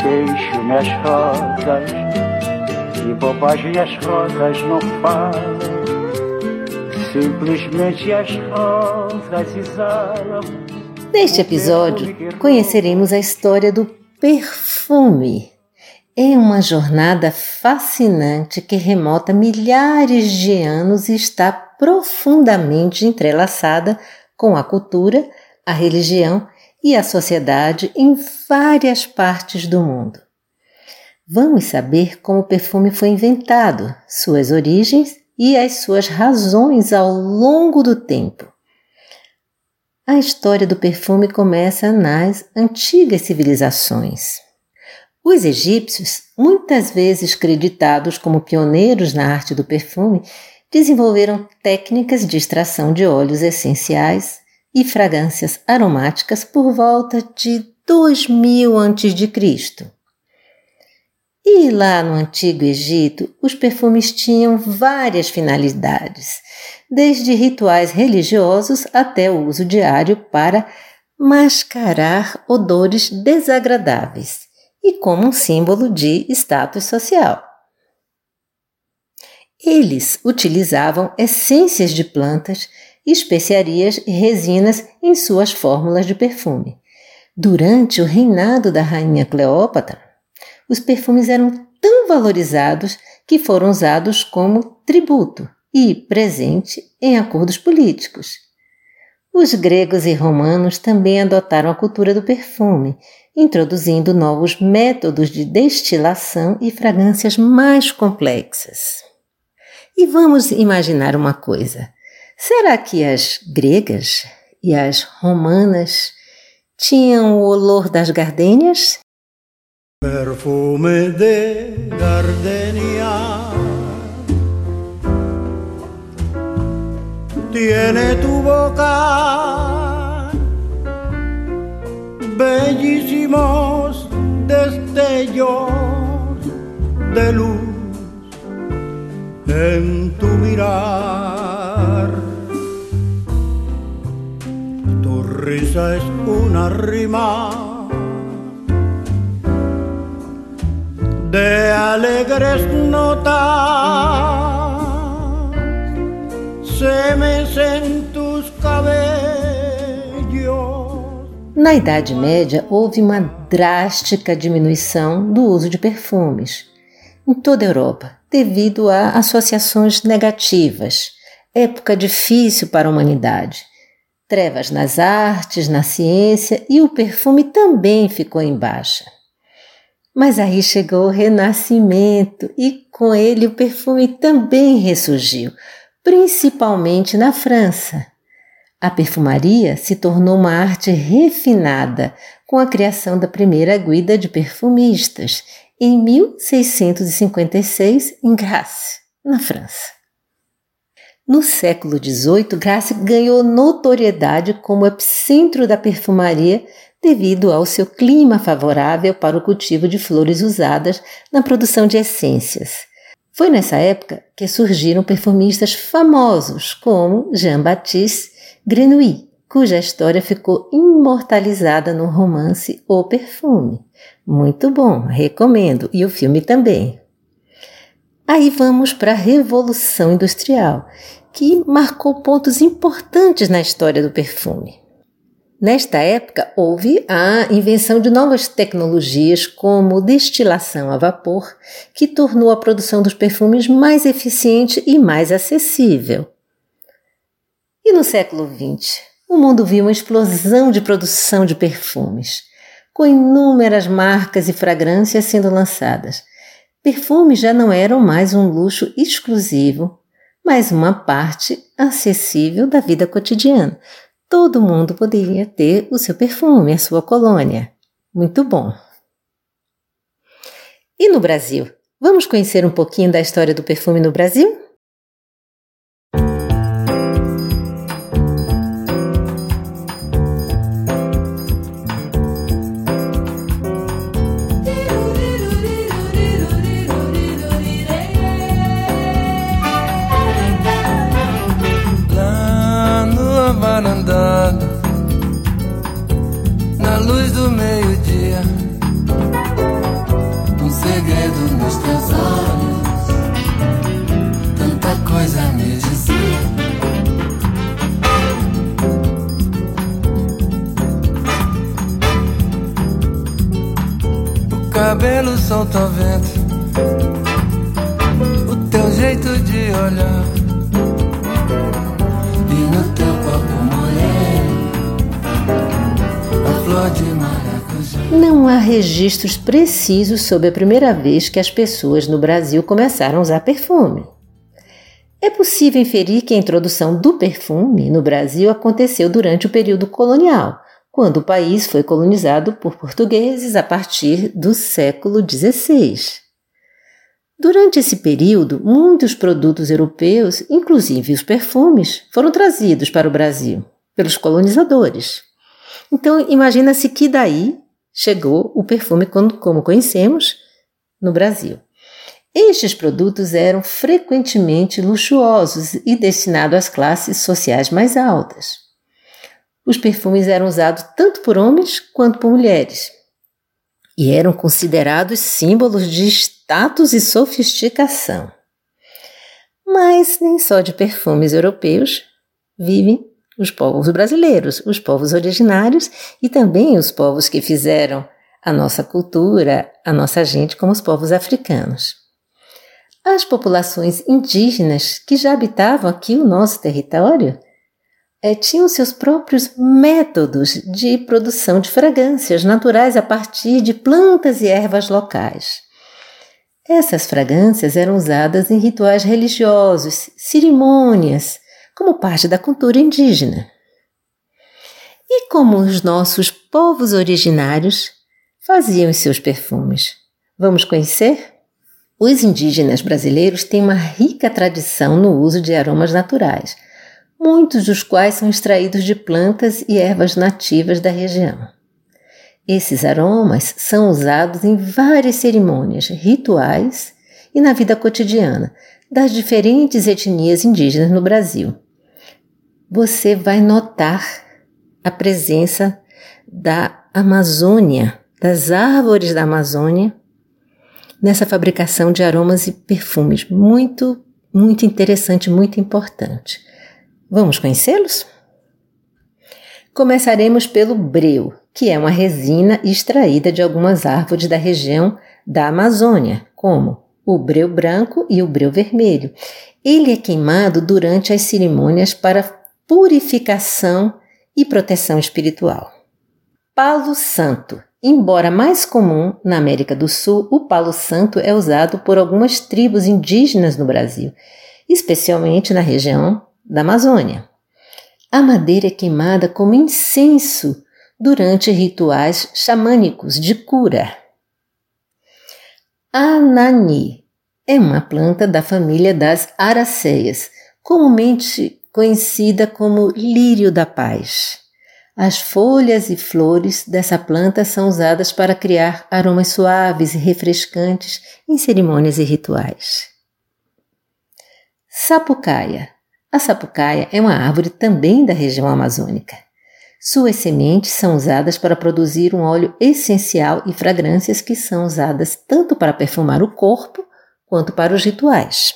Queixo-me as rosas, que bobagem as rosas não falam. Simplesmente as rosas exalam. Neste episódio, conheceremos a história do perfume. É uma jornada fascinante que remota milhares de anos e está profundamente entrelaçada com a cultura, a religião e a sociedade em várias partes do mundo. Vamos saber como o perfume foi inventado, suas origens e as suas razões ao longo do tempo. A história do perfume começa nas antigas civilizações. Os egípcios, muitas vezes creditados como pioneiros na arte do perfume, desenvolveram técnicas de extração de óleos essenciais e fragrâncias aromáticas por volta de 2000 a.C. E lá no Antigo Egito, os perfumes tinham várias finalidades, desde rituais religiosos até o uso diário para mascarar odores desagradáveis e como um símbolo de status social. Eles utilizavam essências de plantas, especiarias e resinas em suas fórmulas de perfume. Durante o reinado da rainha Cleópatra, os perfumes eram tão valorizados que foram usados como tributo e presente em acordos políticos. Os gregos e romanos também adotaram a cultura do perfume, introduzindo novos métodos de destilação e fragrâncias mais complexas. E vamos imaginar uma coisa: será que as gregas e as romanas tinham o olor das gardênias? Perfume de gardenia tiene tu boca bellísimos destellos de luz en tu mirar. Risa es una rima de alegres notas, se mecen tus cabellos. Na Idade Média, houve uma drástica diminuição do uso de perfumes em toda a Europa devido a associações negativas. Época difícil para a humanidade. Trevas nas artes, na ciência e o perfume também ficou em baixa. Mas aí chegou o Renascimento e com ele o perfume também ressurgiu, principalmente na França. A perfumaria se tornou uma arte refinada com a criação da primeira guida de perfumistas em 1656 em Grasse, na França. No século XVIII, Grasse ganhou notoriedade como epicentro da perfumaria devido ao seu clima favorável para o cultivo de flores usadas na produção de essências. Foi nessa época que surgiram perfumistas famosos como Jean-Baptiste Grenouille, cuja história ficou imortalizada no romance O Perfume. Muito bom, recomendo, e o filme também. Aí vamos para a Revolução Industrial, que marcou pontos importantes na história do perfume. Nesta época, houve a invenção de novas tecnologias, como destilação a vapor, que tornou a produção dos perfumes mais eficiente e mais acessível. E no século XX, o mundo viu uma explosão de produção de perfumes com inúmeras marcas e fragrâncias sendo lançadas. Perfumes já não eram mais um luxo exclusivo, mas uma parte acessível da vida cotidiana. Todo mundo poderia ter o seu perfume, a sua colônia. Muito bom. E no Brasil? Vamos conhecer um pouquinho da história do perfume no Brasil? Cabelo solta vento, o teu jeito de olhar. E no teu corpo moreno, a flor de maracujá. Não há registros precisos sobre a primeira vez que as pessoas no Brasil começaram a usar perfume. É possível inferir que a introdução do perfume no Brasil aconteceu durante o período colonial quando o país foi colonizado por portugueses a partir do século XVI. Durante esse período, muitos produtos europeus, inclusive os perfumes, foram trazidos para o Brasil pelos colonizadores. Então, imagina-se que daí chegou o perfume como conhecemos no Brasil. Estes produtos eram frequentemente luxuosos e destinados às classes sociais mais altas. Os perfumes eram usados tanto por homens quanto por mulheres e eram considerados símbolos de status e sofisticação. Mas nem só de perfumes europeus vivem os povos brasileiros, os povos originários e também os povos que fizeram a nossa cultura, a nossa gente, como os povos africanos. As populações indígenas que já habitavam aqui o nosso território é, tinham seus próprios métodos de produção de fragrâncias naturais a partir de plantas e ervas locais. Essas fragrâncias eram usadas em rituais religiosos, cerimônias, como parte da cultura indígena. E como os nossos povos originários faziam os seus perfumes? Vamos conhecer? Os indígenas brasileiros têm uma rica tradição no uso de aromas naturais muitos dos quais são extraídos de plantas e ervas nativas da região. Esses aromas são usados em várias cerimônias, rituais e na vida cotidiana das diferentes etnias indígenas no Brasil. Você vai notar a presença da Amazônia, das árvores da Amazônia, nessa fabricação de aromas e perfumes. Muito, muito interessante, muito importante. Vamos conhecê-los? Começaremos pelo breu, que é uma resina extraída de algumas árvores da região da Amazônia, como o breu branco e o breu vermelho. Ele é queimado durante as cerimônias para purificação e proteção espiritual. Palo santo. Embora mais comum na América do Sul, o palo santo é usado por algumas tribos indígenas no Brasil, especialmente na região da Amazônia. A madeira é queimada como incenso durante rituais xamânicos de cura. Anani é uma planta da família das araceias, comumente conhecida como lírio da paz. As folhas e flores dessa planta são usadas para criar aromas suaves e refrescantes em cerimônias e rituais. Sapucaia a sapucaia é uma árvore também da região amazônica. Suas sementes são usadas para produzir um óleo essencial e fragrâncias que são usadas tanto para perfumar o corpo quanto para os rituais.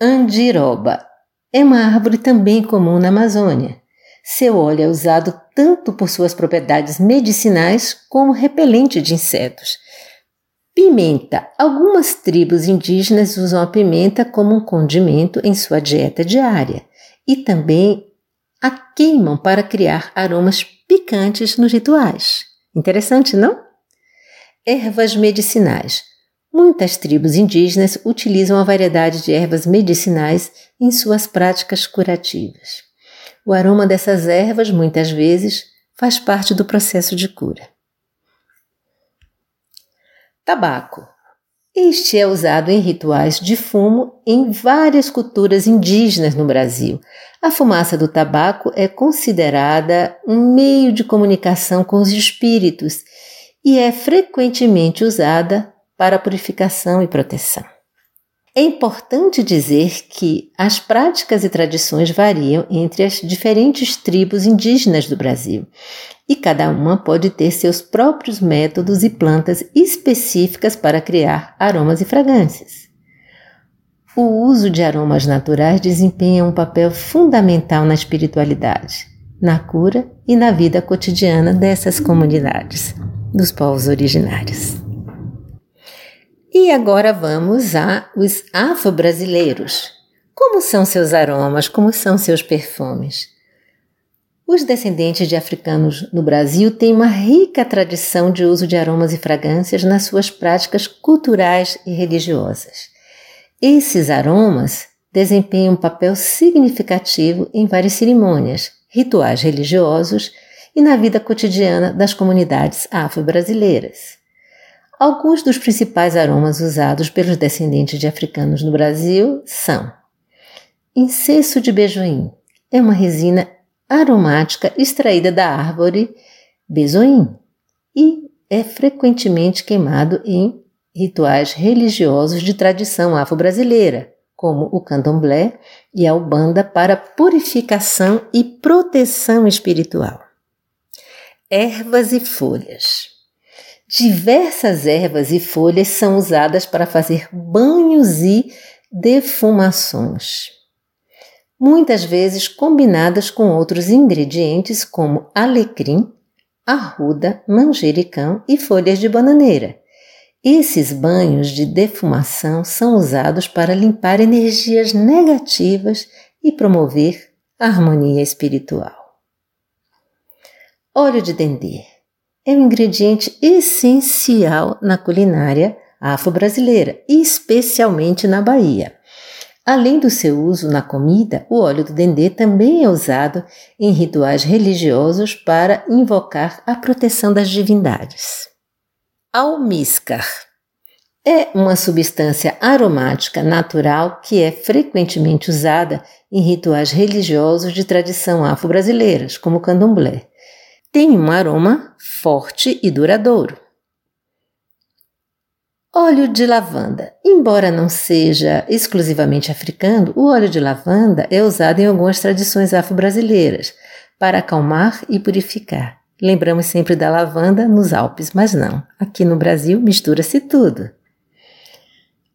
Andiroba é uma árvore também comum na Amazônia. Seu óleo é usado tanto por suas propriedades medicinais como repelente de insetos Pimenta. Algumas tribos indígenas usam a pimenta como um condimento em sua dieta diária e também a queimam para criar aromas picantes nos rituais. Interessante, não? Ervas medicinais. Muitas tribos indígenas utilizam a variedade de ervas medicinais em suas práticas curativas. O aroma dessas ervas, muitas vezes, faz parte do processo de cura. Tabaco. Este é usado em rituais de fumo em várias culturas indígenas no Brasil. A fumaça do tabaco é considerada um meio de comunicação com os espíritos e é frequentemente usada para purificação e proteção. É importante dizer que as práticas e tradições variam entre as diferentes tribos indígenas do Brasil e cada uma pode ter seus próprios métodos e plantas específicas para criar aromas e fragrâncias. O uso de aromas naturais desempenha um papel fundamental na espiritualidade, na cura e na vida cotidiana dessas comunidades, dos povos originários. E agora vamos a os afro-brasileiros. Como são seus aromas? Como são seus perfumes? Os descendentes de africanos no Brasil têm uma rica tradição de uso de aromas e fragrâncias nas suas práticas culturais e religiosas. Esses aromas desempenham um papel significativo em várias cerimônias, rituais religiosos e na vida cotidiana das comunidades afro-brasileiras. Alguns dos principais aromas usados pelos descendentes de africanos no Brasil são incenso de bejoim. É uma resina aromática extraída da árvore bezoim e é frequentemente queimado em rituais religiosos de tradição afro-brasileira, como o candomblé e a ubanda para purificação e proteção espiritual. Ervas e folhas. Diversas ervas e folhas são usadas para fazer banhos e defumações. Muitas vezes combinadas com outros ingredientes como alecrim, arruda, manjericão e folhas de bananeira. Esses banhos de defumação são usados para limpar energias negativas e promover harmonia espiritual. Óleo de dendê é um ingrediente essencial na culinária afro-brasileira, especialmente na Bahia. Além do seu uso na comida, o óleo do dendê também é usado em rituais religiosos para invocar a proteção das divindades. Almíscar é uma substância aromática natural que é frequentemente usada em rituais religiosos de tradição afro-brasileiras, como o candomblé tem um aroma forte e duradouro. Óleo de lavanda. Embora não seja exclusivamente africano, o óleo de lavanda é usado em algumas tradições afro-brasileiras para acalmar e purificar. Lembramos sempre da lavanda nos Alpes, mas não. Aqui no Brasil mistura-se tudo.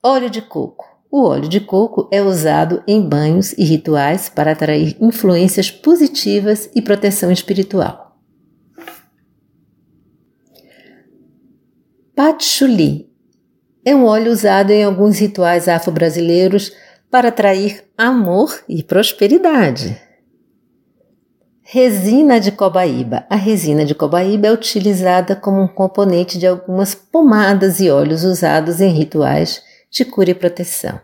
Óleo de coco. O óleo de coco é usado em banhos e rituais para atrair influências positivas e proteção espiritual. Patchouli é um óleo usado em alguns rituais afro-brasileiros para atrair amor e prosperidade. Resina de cobaíba. A resina de cobaíba é utilizada como um componente de algumas pomadas e óleos usados em rituais de cura e proteção.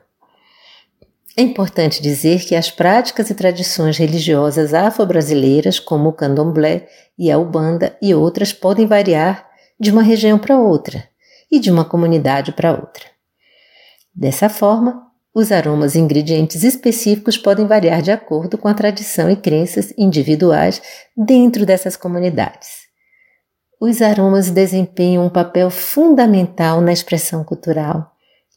É importante dizer que as práticas e tradições religiosas afro-brasileiras, como o candomblé e a ubanda e outras, podem variar de uma região para outra e de uma comunidade para outra. Dessa forma, os aromas e ingredientes específicos podem variar de acordo com a tradição e crenças individuais dentro dessas comunidades. Os aromas desempenham um papel fundamental na expressão cultural,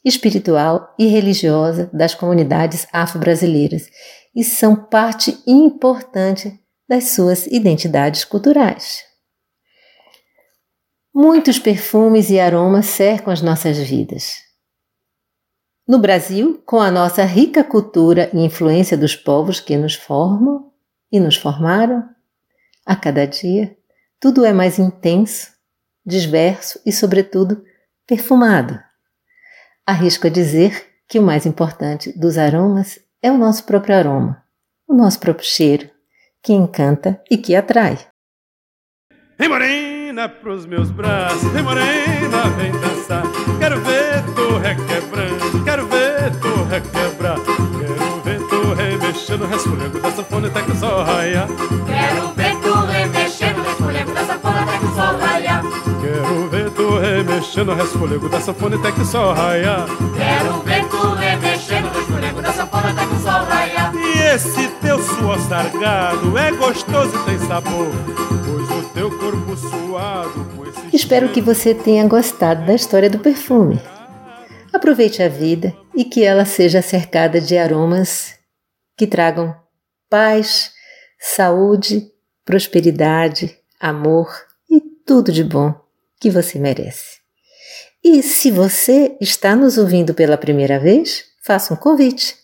espiritual e religiosa das comunidades afro-brasileiras e são parte importante das suas identidades culturais. Muitos perfumes e aromas cercam as nossas vidas. No Brasil, com a nossa rica cultura e influência dos povos que nos formam e nos formaram, a cada dia tudo é mais intenso, diverso e, sobretudo, perfumado. Arrisco a dizer que o mais importante dos aromas é o nosso próprio aroma, o nosso próprio cheiro, que encanta e que atrai. Morena pros meus braços, morena, vem dançar. Tu remexendo, resfolhando da sanfona até que o sol raia. Quero ver tu remexendo remexendo o resfolego da sanfona até que o sol raia. Quero ver tu remexendo o resfolego da sanfona até que o sol raia. E esse teu suor sargado é gostoso e tem sabor, pois o teu corpo suado com esse Espero que você tenha gostado da história do perfume. Aproveite a vida e que ela seja cercada de aromas que tragam paz, saúde, prosperidade, amor e tudo de bom que você merece. E se você está nos ouvindo pela primeira vez, faça um convite.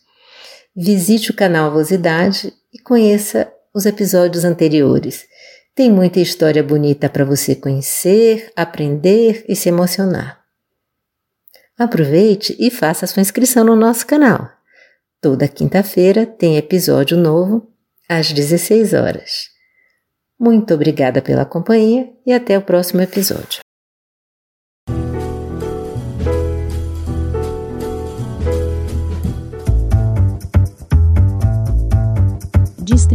Visite o canal Avosidade e conheça os episódios anteriores. Tem muita história bonita para você conhecer, aprender e se emocionar. Aproveite e faça sua inscrição no nosso canal. Toda quinta-feira tem episódio novo às 16 horas. Muito obrigada pela companhia e até o próximo episódio.